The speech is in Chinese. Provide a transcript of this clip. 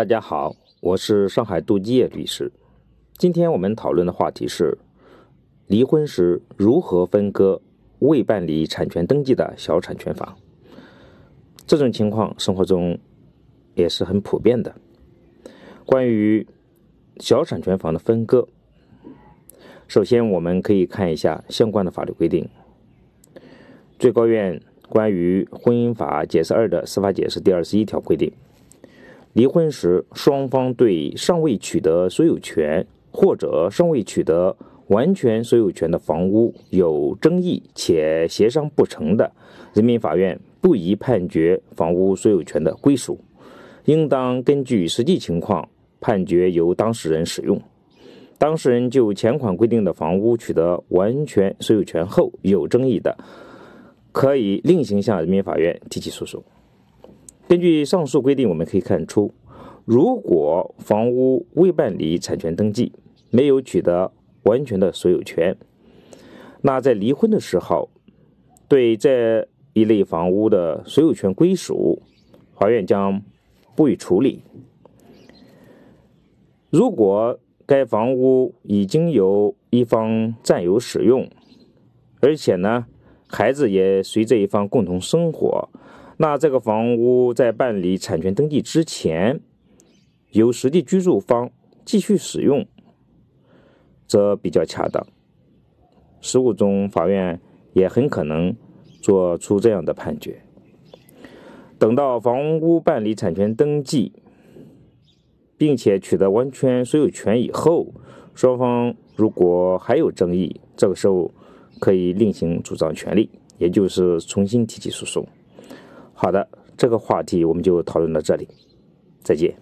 大家好，我是上海杜基业律师。今天我们讨论的话题是离婚时如何分割未办理产权登记的小产权房。这种情况生活中也是很普遍的。关于小产权房的分割，首先我们可以看一下相关的法律规定。最高院关于婚姻法解释二的司法解释第二十一条规定。离婚时，双方对尚未取得所有权或者尚未取得完全所有权的房屋有争议且协商不成的，人民法院不宜判决房屋所有权的归属，应当根据实际情况判决由当事人使用。当事人就前款规定的房屋取得完全所有权后有争议的，可以另行向人民法院提起诉讼。根据上述规定，我们可以看出，如果房屋未办理产权登记，没有取得完全的所有权，那在离婚的时候，对这一类房屋的所有权归属，法院将不予处理。如果该房屋已经由一方占有使用，而且呢，孩子也随这一方共同生活。那这个房屋在办理产权登记之前，由实际居住方继续使用，则比较恰当。实务中，法院也很可能做出这样的判决：等到房屋办理产权登记，并且取得完全所有权以后，双方如果还有争议，这个时候可以另行主张权利，也就是重新提起诉讼。好的，这个话题我们就讨论到这里，再见。